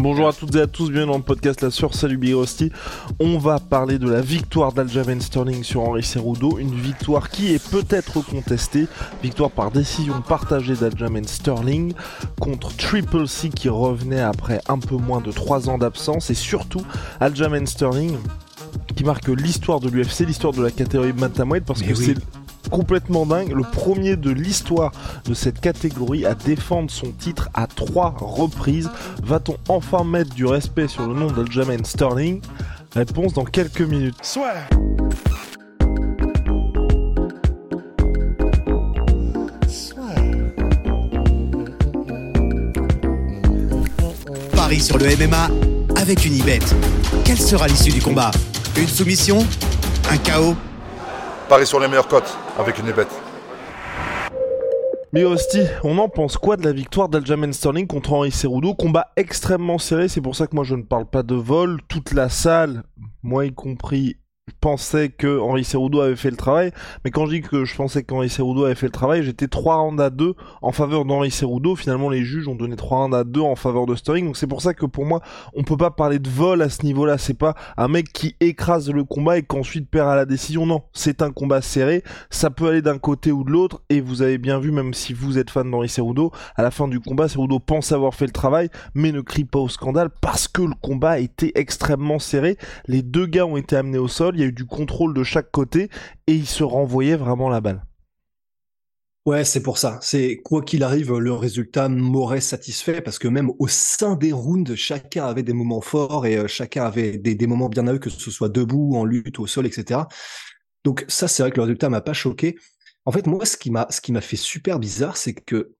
Bonjour à toutes et à tous, bienvenue dans le podcast La Sœur, salut Big. On va parler de la victoire d'Aljamain Sterling sur Henri Cerudo, une victoire qui est peut-être contestée, victoire par décision partagée d'Aljamain Sterling contre Triple C qui revenait après un peu moins de 3 ans d'absence et surtout Aljamain Sterling qui marque l'histoire de l'UFC, l'histoire de la catégorie bantamweight parce Mais que oui. c'est complètement dingue, le premier de l'histoire de cette catégorie à défendre son titre à trois reprises. Va-t-on enfin mettre du respect sur le nom d'Aljamain Sterling? Réponse dans quelques minutes. Paris sur le MMA avec une ibet. Quelle sera l'issue du combat? Une soumission? Un chaos? Paris sur les meilleures cotes avec une bête. Mais Hostie, on en pense quoi de la victoire d'Aljamain Sterling contre Henri Cerudo Combat extrêmement serré, c'est pour ça que moi je ne parle pas de vol. Toute la salle, moi y compris, pensait que Henri Cerudo avait fait le travail. Mais quand je dis que je pensais qu'Henri Cerudo avait fait le travail, j'étais 3 rounds à 2 en faveur d'Henri Cerudo. Finalement, les juges ont donné 3 rounds à 2 en faveur de Sterling. Donc c'est pour ça que pour moi, on peut pas parler de vol à ce niveau-là. C'est pas un mec qui écrase le combat et qu'ensuite perd à la décision. Non, c'est un combat serré. Ça peut aller d'un côté ou de l'autre. Et vous avez bien vu, même si vous êtes fan d'Henri Cerudo, à la fin du combat, Cerudo pense avoir fait le travail, mais ne crie pas au scandale parce que le combat était extrêmement serré. Les deux gars ont été amenés au sol. Il y a eu du contrôle de chaque côté et ils se renvoyaient vraiment la balle. Ouais, c'est pour ça. C'est quoi qu'il arrive, le résultat m'aurait satisfait parce que même au sein des rounds, chacun avait des moments forts et euh, chacun avait des, moments bien à eux, que ce soit debout, en lutte, au sol, etc. Donc ça, c'est vrai que le résultat m'a pas choqué. En fait, moi, ce qui m'a, ce qui m'a fait super bizarre, c'est que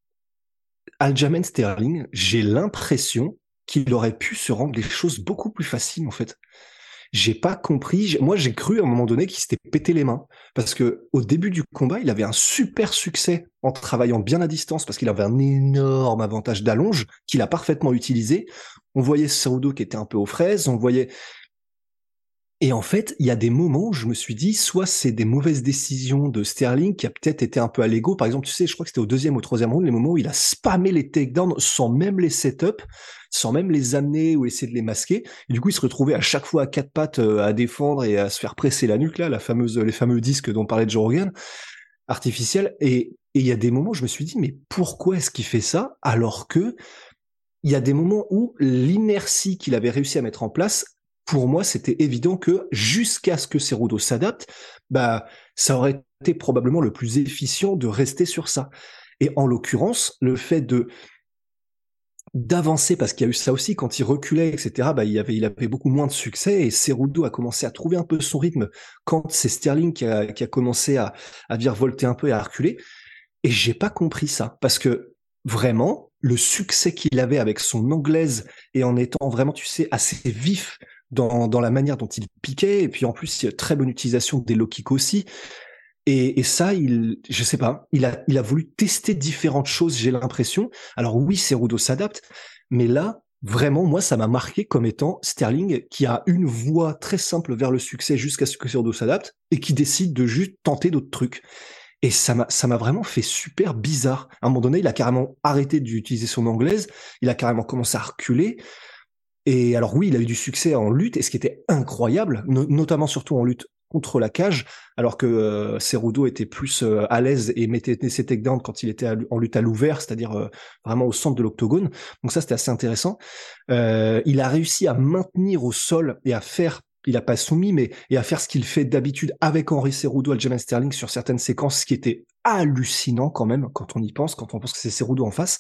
Aljamain Sterling, j'ai l'impression qu'il aurait pu se rendre les choses beaucoup plus faciles, en fait. J'ai pas compris. Moi, j'ai cru à un moment donné qu'il s'était pété les mains parce que au début du combat, il avait un super succès en travaillant bien à distance parce qu'il avait un énorme avantage d'allonge qu'il a parfaitement utilisé. On voyait Cerudo qui était un peu aux fraises, on voyait et en fait, il y a des moments où je me suis dit, soit c'est des mauvaises décisions de Sterling qui a peut-être été un peu à l'ego. Par exemple, tu sais, je crois que c'était au deuxième ou troisième round, les moments où il a spammé les takedowns sans même les setups, sans même les amener ou essayer de les masquer. Et du coup, il se retrouvait à chaque fois à quatre pattes euh, à défendre et à se faire presser la nuque, là, la fameuse, les fameux disques dont parlait Joe Rogan, artificiels. Et et il y a des moments où je me suis dit, mais pourquoi est-ce qu'il fait ça alors que il y a des moments où l'inertie qu'il avait réussi à mettre en place pour moi, c'était évident que jusqu'à ce que Cerudo s'adapte, bah, ça aurait été probablement le plus efficient de rester sur ça. Et en l'occurrence, le fait de d'avancer, parce qu'il y a eu ça aussi, quand il reculait, etc., bah, il, avait, il avait beaucoup moins de succès, et Cerudo a commencé à trouver un peu son rythme quand c'est Sterling qui a, qui a commencé à, à virevolter un peu et à reculer. Et j'ai pas compris ça, parce que vraiment, le succès qu'il avait avec son anglaise, et en étant vraiment, tu sais, assez vif dans, dans la manière dont il piquait, et puis en plus, très bonne utilisation des low kicks aussi. Et, ça, il, je sais pas, il a, voulu tester différentes choses, j'ai l'impression. Alors oui, Cerudo s'adapte, mais là, vraiment, moi, ça m'a marqué comme étant Sterling qui a une voie très simple vers le succès jusqu'à ce que Cerudo s'adapte et qui décide de juste tenter d'autres trucs. Et ça m'a, vraiment fait super bizarre. À un moment donné, il a carrément arrêté d'utiliser son anglaise, il a carrément commencé à reculer. Et alors oui, il a eu du succès en lutte, et ce qui était incroyable, no- notamment surtout en lutte contre la cage, alors que euh, Cerudo était plus euh, à l'aise et mettait ses takedowns quand il était en lutte à l'ouvert, c'est-à-dire euh, vraiment au centre de l'octogone. Donc ça, c'était assez intéressant. Euh, il a réussi à maintenir au sol et à faire, il a pas soumis, mais et à faire ce qu'il fait d'habitude avec Henri Cerudo, Aljamain Sterling sur certaines séquences, ce qui était hallucinant quand même quand on y pense, quand on pense que c'est Cerudo en face.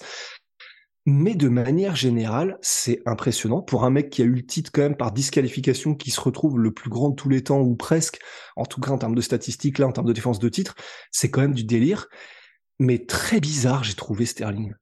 Mais de manière générale, c'est impressionnant pour un mec qui a eu le titre quand même par disqualification, qui se retrouve le plus grand de tous les temps ou presque, en tout cas en termes de statistiques, là, en termes de défense de titre, c'est quand même du délire. Mais très bizarre, j'ai trouvé Sterling.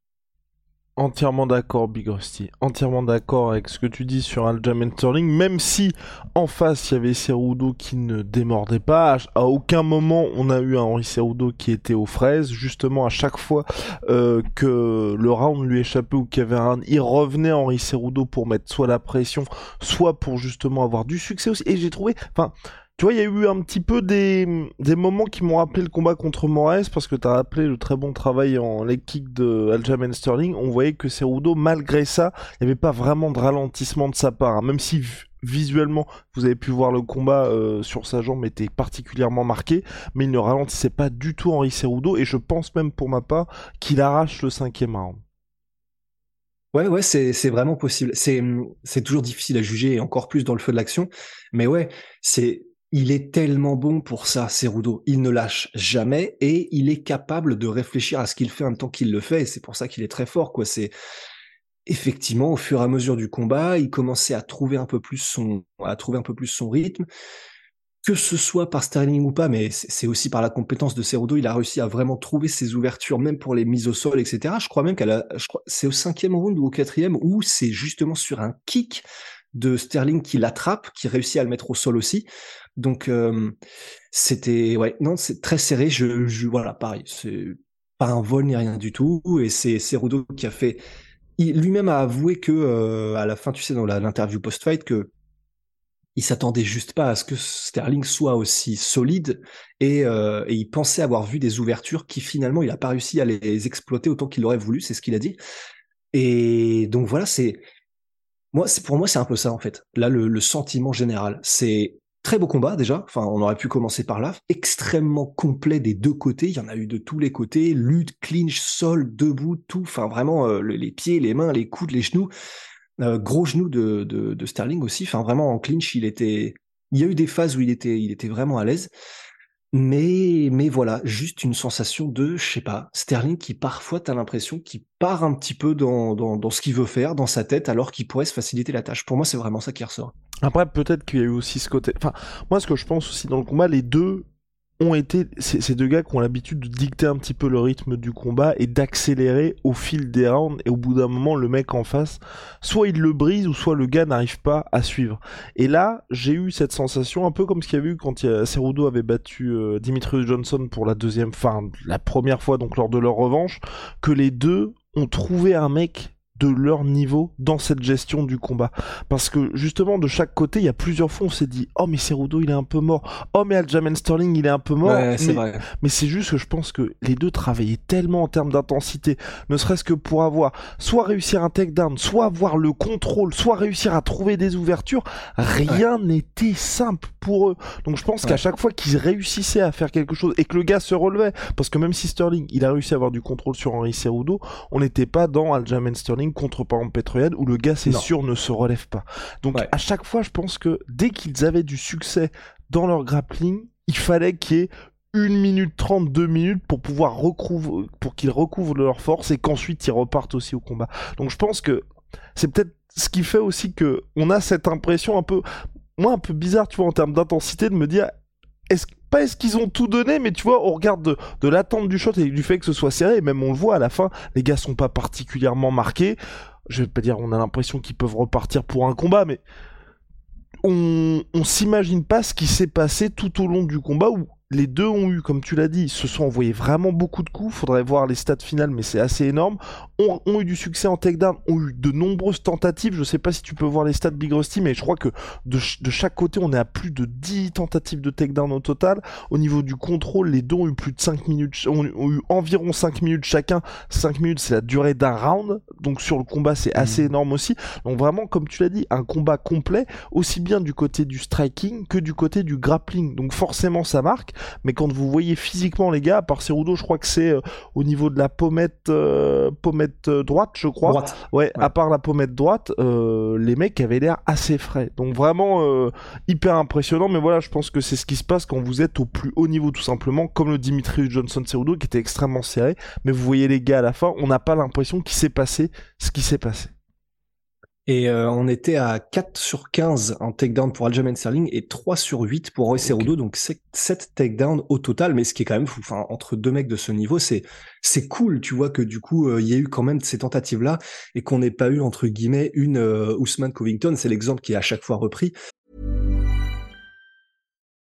Entièrement d'accord, Big Rusty. Entièrement d'accord avec ce que tu dis sur Aljamain Sterling, même si en face il y avait Cerudo qui ne démordait pas. À aucun moment on a eu un Henri Cerudo qui était aux fraises. Justement, à chaque fois euh, que le round lui échappait ou qu'il y avait un round, il revenait Henri Cerudo pour mettre soit la pression, soit pour justement avoir du succès aussi. Et j'ai trouvé, enfin, tu vois, il y a eu un petit peu des, des moments qui m'ont rappelé le combat contre Moraes parce que tu as rappelé le très bon travail en leg kick de Aljamain Sterling. On voyait que Cerudo, malgré ça, il n'y avait pas vraiment de ralentissement de sa part. Hein. Même si visuellement, vous avez pu voir le combat euh, sur sa jambe était particulièrement marqué, mais il ne ralentissait pas du tout Henri Cerudo et je pense même pour ma part qu'il arrache le cinquième round. Ouais, ouais, c'est, vraiment possible. C'est, toujours difficile à juger, encore plus dans le feu de l'action. Mais ouais, c'est, il est tellement bon pour ça, Cerudo. Il ne lâche jamais et il est capable de réfléchir à ce qu'il fait en même temps qu'il le fait. C'est pour ça qu'il est très fort, quoi. C'est effectivement au fur et à mesure du combat, il commençait à trouver un peu plus son, à trouver un peu plus son rythme. Que ce soit par Sterling ou pas, mais c'est aussi par la compétence de Cerudo, il a réussi à vraiment trouver ses ouvertures, même pour les mises au sol, etc. Je crois même qu'elle c'est au cinquième round ou au quatrième où c'est justement sur un kick de Sterling qui l'attrape, qui réussit à le mettre au sol aussi. Donc euh, c'était ouais non c'est très serré. Je, voilà pareil c'est pas un vol ni rien du tout et c'est Cerudo qui a fait. Lui-même a avoué que euh, à la fin tu sais dans l'interview post-fight que il s'attendait juste pas à ce que Sterling soit aussi solide et, euh, et, il pensait avoir vu des ouvertures qui finalement il a pas réussi à les exploiter autant qu'il aurait voulu, c'est ce qu'il a dit. Et donc voilà, c'est moi, c'est pour moi c'est un peu ça en fait. Là, le, sentiment général, c'est Très beau combat déjà, enfin on aurait pu commencer par là, extrêmement complet des deux côtés, il y en a eu de tous les côtés, lutte, clinch, sol, debout, tout, enfin vraiment euh, les pieds, les mains, les coudes, les genoux, euh, gros genoux de, de, Sterling aussi, enfin vraiment en clinch il était, il y a eu des phases où il était, il était vraiment à l'aise, mais, mais voilà, juste une sensation de, je sais pas, Sterling qui parfois t'as l'impression qu'il part un petit peu dans, dans, dans ce qu'il veut faire, dans sa tête, alors qu'il pourrait se faciliter la tâche. Pour moi, c'est vraiment ça qui ressort. Après, peut-être qu'il y a eu aussi ce côté. Enfin, moi, ce que je pense aussi dans le combat, les deux ont été ces deux gars qui ont l'habitude de dicter un petit peu le rythme du combat et d'accélérer au fil des rounds. Et au bout d'un moment le mec en face soit il le brise ou soit le gars n'arrive pas à suivre. Et là j'ai eu cette sensation un peu comme ce qu'il y a eu quand il Cerudo avait battu euh, Dimitrius Johnson pour la deuxième fin la première fois donc lors de leur revanche que les deux ont trouvé un mec de leur niveau dans cette gestion du combat. Parce que justement, de chaque côté, il y a plusieurs fois, on s'est dit, oh mais Cerudo il est un peu mort, oh mais Aljamain Sterling il est un peu mort. mais, c'est juste que je pense que les deux travaillaient tellement en termes d'intensité, ne serait-ce que pour avoir soit réussir un takedown, soit avoir le contrôle, soit réussir à trouver des ouvertures, rien n'était simple pour eux. Donc je pense qu'à chaque fois qu'ils réussissaient à faire quelque chose et que le gars se relevait, parce que même si Sterling il a réussi à avoir du contrôle sur Henry Cerudo, on n'était pas dans Aljamain Sterling contre par exemple où le gars c'est sûr ne se relève pas. Donc à chaque fois je pense que dès qu'ils avaient du succès dans leur grappling, il fallait qu'il y ait une minute trente, deux minutes pour pouvoir recouvrir, pour qu'ils recouvrent leur force et qu'ensuite ils repartent aussi au combat. Donc je pense que c'est peut-être ce qui fait aussi que on a cette impression un peu, moi un peu bizarre, tu vois, en termes d'intensité, de me dire, est-ce pas est-ce qu'ils ont tout donné, mais tu vois, on regarde de, de l'attente du shot et du fait que ce soit serré, et même on le voit à la fin, les gars sont pas particulièrement marqués. Je vais pas dire, on a l'impression qu'ils peuvent repartir pour un combat, mais on, on s'imagine pas ce qui s'est passé tout au long du combat où les deux ont eu, comme tu l'as dit, se sont envoyés vraiment beaucoup de coups. Faudrait voir les stats finales, mais c'est assez énorme. Ont, ont, eu du succès en takedown, ont eu de nombreuses tentatives. Je sais pas si tu peux voir les stats Big Rusty, mais je crois que de, de chaque côté, on est à plus de 10 tentatives de takedown au total. Au niveau du contrôle, les deux ont eu plus de 5 minutes, ont, eu environ 5 minutes chacun. 5 minutes, c'est la durée d'un round. Donc sur le combat, c'est assez mmh. énorme aussi. Donc vraiment, comme tu l'as dit, un combat complet, aussi bien du côté du striking que du côté du grappling. Donc forcément, ça marque mais quand vous voyez physiquement les gars, à part Cerudo, je crois que c'est euh, au niveau de la pommette, euh, pommette euh, droite, je crois. Droite. Ouais, à part la pommette droite, les mecs avaient l'air assez frais. Donc vraiment hyper impressionnant, mais voilà, je pense que c'est ce qui se passe quand vous êtes au plus haut niveau, tout simplement, comme le Dimitri Johnson Cerudo qui était extrêmement serré, mais vous voyez les gars à la fin, on n'a pas l'impression qu'il s'est passé ce qui s'est passé. Et euh, on était à 4 sur 15 en takedown pour Aljamain Sterling et 3 sur 8 pour Roy Cerudo, donc 7 takedowns au total, mais ce qui est quand même fou, enfin, entre deux mecs de ce niveau, c'est c'est cool, tu vois, que du coup, euh, il y a eu quand même ces tentatives-là et qu'on n'ait pas eu, entre guillemets, une euh, Ousmane Covington, c'est l'exemple qui est à chaque fois repris.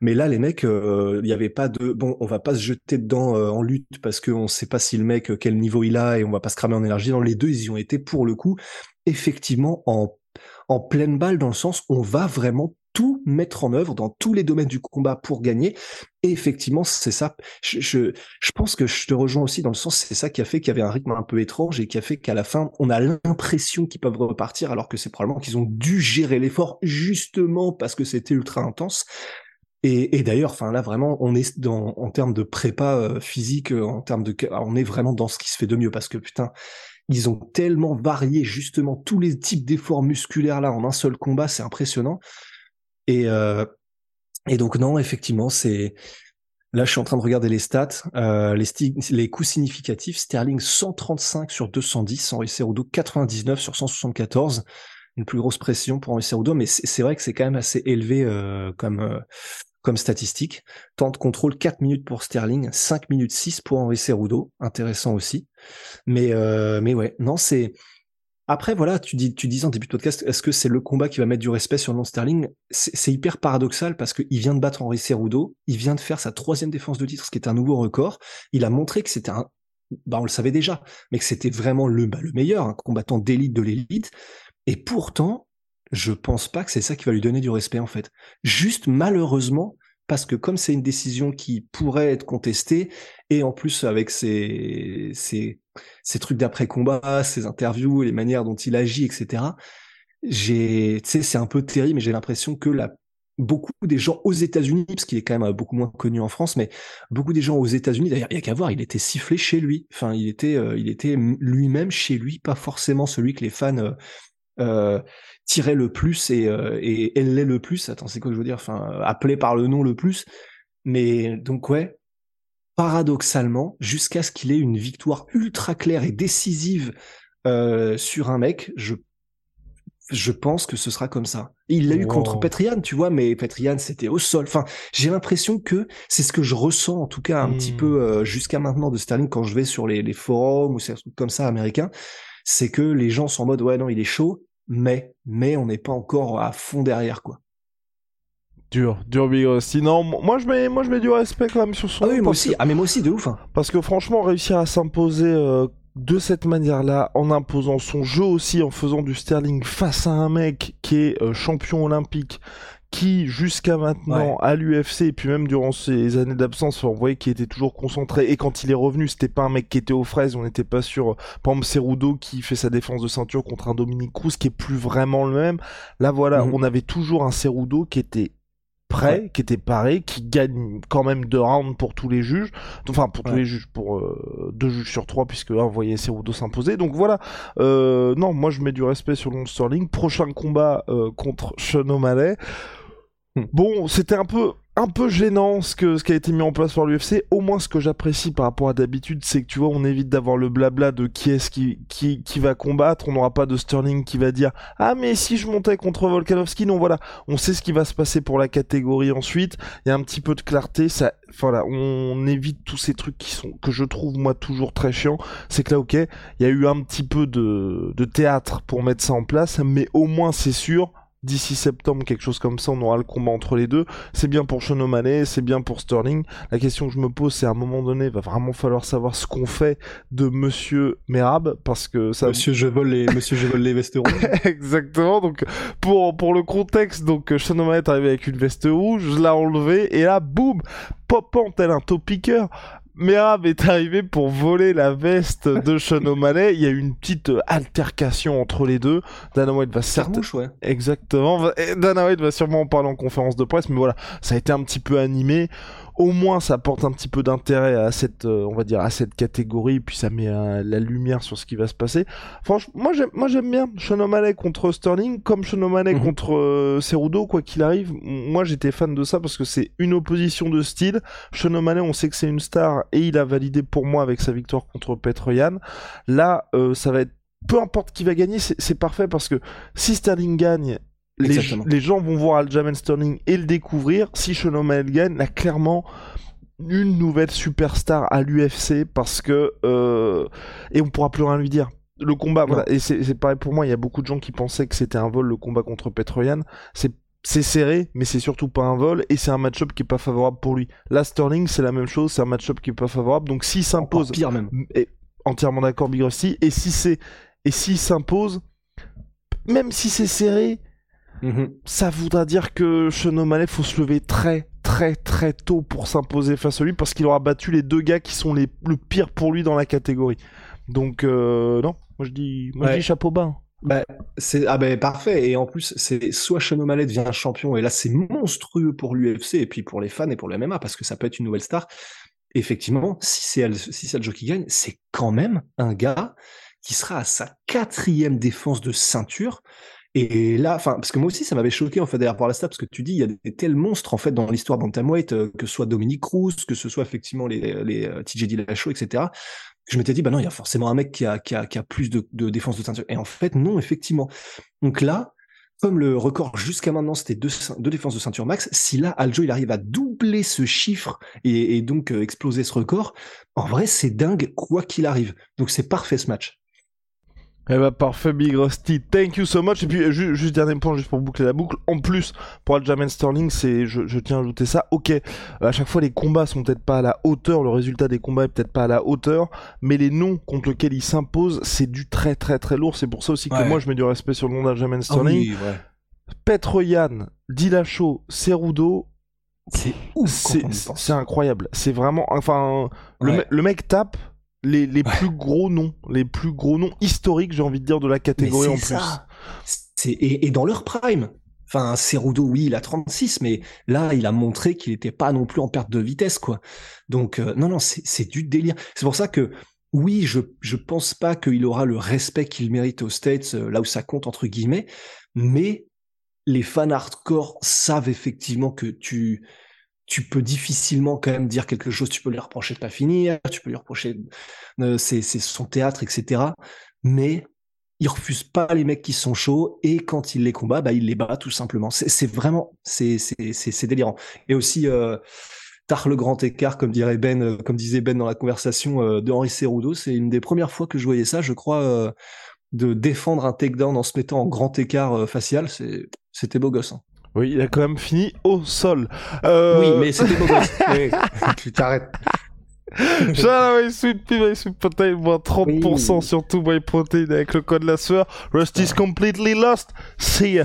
Mais là, les mecs, il n'y avait pas de bon, on va pas se jeter dedans euh, en lutte parce qu'on ne sait pas si le mec euh, quel niveau il a et on va pas se cramer en énergie. Dans les deux, ils y ont été pour le coup, effectivement en en pleine balle dans le sens on va vraiment tout mettre en œuvre dans tous les domaines du combat pour gagner. Et effectivement, c'est ça. Je, je, je, pense que je te rejoins aussi dans le sens, c'est ça qui a fait qu'il y avait un rythme un peu étrange et qui a fait qu'à la fin, on a l'impression qu'ils peuvent repartir alors que c'est probablement qu'ils ont dû gérer l'effort justement parce que c'était ultra intense. Et, d'ailleurs, enfin là vraiment, on est en termes de prépa euh, physique, euh, en termes de, on est vraiment dans ce qui se fait de mieux parce que putain, ils ont tellement varié justement tous les types d'efforts musculaires là en un seul combat, c'est impressionnant. Et euh, donc non, effectivement, c'est là je suis en train de regarder les stats, les, les coups significatifs. Sterling 135 sur 210, Henri Cerudo 99 sur 174 une plus grosse pression pour Henri Cerudo, mais c'est vrai que c'est quand même assez élevé euh, comme euh, comme statistique. Temps de contrôle 4 minutes pour Sterling, 5 minutes 6 pour Henri Cerudo, intéressant aussi. Mais euh, mais ouais, non, c'est après voilà, tu dis disais en début de podcast, est-ce que c'est le combat qui va mettre du respect sur le nom Sterling? C'est hyper paradoxal parce qu'il vient de battre Henri Cerudo, il vient de faire sa troisième défense de titre, ce qui est un nouveau record. Il a montré que c'était un bah on le savait déjà, mais que c'était vraiment le, bah, le meilleur, un combattant d'élite de l'élite. Et pourtant, je pense pas que c'est ça qui va lui donner du respect en fait. Juste malheureusement parce que comme c'est une décision qui pourrait être contestée et en plus avec ses ses, trucs d'après combat, ses interviews, les manières dont il agit, etc. J'ai, tu sais, c'est un peu terrible, mais j'ai l'impression que la beaucoup des gens aux États-Unis, parce qu'il est quand même beaucoup moins connu en France, mais beaucoup des gens aux États-Unis, d'ailleurs, il y a qu'à voir, il était sifflé chez lui. Enfin, il était, euh, il était lui-même chez lui, pas forcément celui que les fans euh, euh, tirait le plus et, euh, et elle l'est le plus. Attends, c'est quoi que je veux dire? Enfin, appelé par le nom le plus. Mais donc ouais, paradoxalement, jusqu'à ce qu'il ait une victoire ultra claire et décisive euh, sur un mec, je je pense que ce sera comme ça. Il l'a eu contre Petrian, tu vois, mais Petrian c'était au sol. Enfin, j'ai l'impression que c'est ce que je ressens en tout cas un petit hmm. peu euh, jusqu'à maintenant de Sterling quand je vais sur les, les forums ou ces trucs comme ça américains, c'est que les gens sont en mode ouais non il est chaud, mais, mais on n'est pas encore à fond derrière, quoi. Dur, dur Big Sinon, moi je mets, moi je mets du respect quand même sur son. Ah oui, moi aussi. Ah mais moi aussi, de ouf. Hein. Parce que franchement, réussir à s'imposer euh, de cette manière-là, en imposant son jeu aussi, en faisant du Sterling face à un mec qui est euh, champion olympique, qui jusqu'à maintenant à l'UFC et puis même durant ses années d'absence, on voyait qu'il était toujours concentré et quand il est revenu, c'était pas un mec qui était aux fraises, on n'était pas sûr. Par exemple, Cerudo qui fait sa défense de ceinture contre un Dominique Cruz qui est plus vraiment le même. Là voilà, mhm. on avait toujours un Cerudo qui était prêt, qui était paré, qui gagne quand même deux rounds pour tous les juges, enfin pour tous les juges, pour euh, deux juges sur trois puisque un voyait Cerudo s'imposer. Donc voilà, euh, non, moi je mets du respect sur Long Sterling. Prochain combat euh, contre Sean O'Malley. Bon, c'était un peu un peu gênant ce que ce qui a été mis en place par l'UFC. Au moins, ce que j'apprécie par rapport à d'habitude, c'est que tu vois, on évite d'avoir le blabla de qui est-ce qui, qui, qui va combattre. On n'aura pas de Sterling qui va dire ah mais si je montais contre Volkanovski, non voilà, on sait ce qui va se passer pour la catégorie ensuite. Il y a un petit peu de clarté. Ça, voilà, on évite tous ces trucs qui sont que je trouve moi toujours très chiants. C'est que là, ok, il y a eu un petit peu de de théâtre pour mettre ça en place, mais au moins c'est sûr d'ici septembre, quelque chose comme ça, on aura le combat entre les deux. C'est bien pour Sean c'est bien pour Sterling. La question que je me pose, c'est à un moment donné, il va vraiment falloir savoir ce qu'on fait de Monsieur Merab, parce que ça... Monsieur je vole les, Monsieur je vole les vestes rouges. Exactement, donc pour, pour le contexte, donc Sean est arrivé avec une veste rouge, je l'ai enlevé, et là, boum, popant tel un top picker Merab est arrivé pour voler la veste de Sean O'Malley. Il y a eu une petite euh, altercation entre les deux. Dana White va certes... ouais. Exactement. Dana White va sûrement en parler en conférence de presse, mais voilà, ça a été un petit peu animé au moins ça apporte un petit peu d'intérêt à cette, euh, on va dire, à cette catégorie, puis ça met euh, la lumière sur ce qui va se passer. Franchement, moi j'aime, moi j'aime bien Sean O'Malley contre Sterling, comme Sean O'Malley mhm. contre euh, Cerudo, quoi qu'il arrive. Moi j'étais fan de ça parce que c'est une opposition de style. Sean O'Malley, on sait que c'est une star et il a validé pour moi avec sa victoire contre Petroyan. Là, ça va être peu importe qui va gagner, c'est parfait parce que si Sterling gagne les, gens vont voir Aljamain Sterling et le découvrir. Si O'Malley gagne, a clairement une nouvelle superstar à l'UFC parce que euh, et on pourra plus rien lui dire. Le combat, voilà, et c'est pareil pour moi. Il y a beaucoup de gens qui pensaient que c'était un vol le combat contre Petroyan. C'est c'est serré, mais c'est surtout pas un vol, et c'est un match-up qui est pas favorable pour lui. Là, Sterling, c'est la même chose, c'est un match-up qui est pas favorable, donc s'il s'impose... Pire même. Et, entièrement d'accord, Big Rusty, et si c'est... Et s'il s'impose, même si c'est serré, Mhm. Ça voudra dire que Sean O'Malley faut se lever très très très tôt pour s'imposer face à lui parce qu'il aura battu les deux gars qui sont les, le pire pour lui dans la catégorie. Donc euh, non, moi je dis, moi je dis chapeau bas. Hein. Bah, c'est ah ben parfait et en plus c'est soit Sean O'Malley devient champion et là c'est monstrueux pour l'UFC et puis pour les fans et pour le MMA parce que ça peut être une nouvelle star. Effectivement, si c'est si c'est qui gagne, c'est quand même un gars qui sera à sa quatrième défense de ceinture. Et là, enfin, parce que moi aussi, ça m'avait choqué en fait d'ailleurs voir la stat, parce que tu dis, il y a des tels monstres en fait dans l'histoire bantamweight, euh, que ce soit Dominique Cruz, que ce soit effectivement les, les euh, TJ Dillashaw, etc. Je m'étais dit, bah non, il y a forcément un mec qui a, qui a, qui a plus de, de défense de ceinture. Et en fait, non, effectivement. Donc là, comme le record jusqu'à maintenant c'était deux, défenses de ceinture max, si là Aljo il arrive à doubler ce chiffre et, et donc euh, exploser ce record, en vrai c'est dingue quoi qu'il arrive. Donc c'est parfait ce match. Eh bah parfait Big Rusty, thank you so much. Et puis juste, juste dernier point, juste pour boucler la boucle. En plus, pour Aljamain Sterling, c'est, je, je, tiens à ajouter ça. Ok, à chaque fois les combats sont peut-être pas à la hauteur, le résultat des combats est peut-être pas à la hauteur, mais les noms contre lesquels il s'impose, c'est du très très très lourd. C'est pour ça aussi que moi je mets du respect sur le nom d'Aljamain ah Sterling. Ah oui, ouais. Petroyan, Dillashaw, Cerudo. C'est ouf. C'est incroyable. C'est vraiment, enfin, le, le mec tape les, les plus gros noms, les plus gros noms historiques, j'ai envie de dire, de la catégorie en ça. plus. Et, et, dans leur prime. Enfin, Cerudo, oui, il a 36, mais là, il a montré qu'il n'était pas non plus en perte de vitesse, quoi. Donc, euh, non, non, c'est du délire. C'est pour ça que, oui, je je pense pas qu'il aura le respect qu'il mérite aux States, euh, là où ça compte, entre guillemets, mais les fans hardcore savent effectivement que tu tu peux difficilement quand même dire quelque chose, tu peux lui reprocher de pas finir, tu peux lui reprocher euh, c'est son théâtre, etc. Mais il refuse pas les mecs qui sont chauds et quand il les combat, bah, il les bat tout simplement. C'est vraiment, c'est délirant. Et aussi, euh, le grand écart, comme dirait Ben, euh, comme disait Ben dans la conversation euh, de Henri Cerudo, c'est une des premières fois que je voyais ça, je crois, euh, de défendre un takedown en se mettant en grand écart facial, c'était beau gosse. Hein. Oui, il a quand même fini au sol. Euh... Oui, mais c'était beau gosse. tu t'arrêtes. Shout Sweet Pea, Sweet Protein, moins 30% oui. sur tout My Protein avec le code la sueur. Rusty's completely lost. See ya.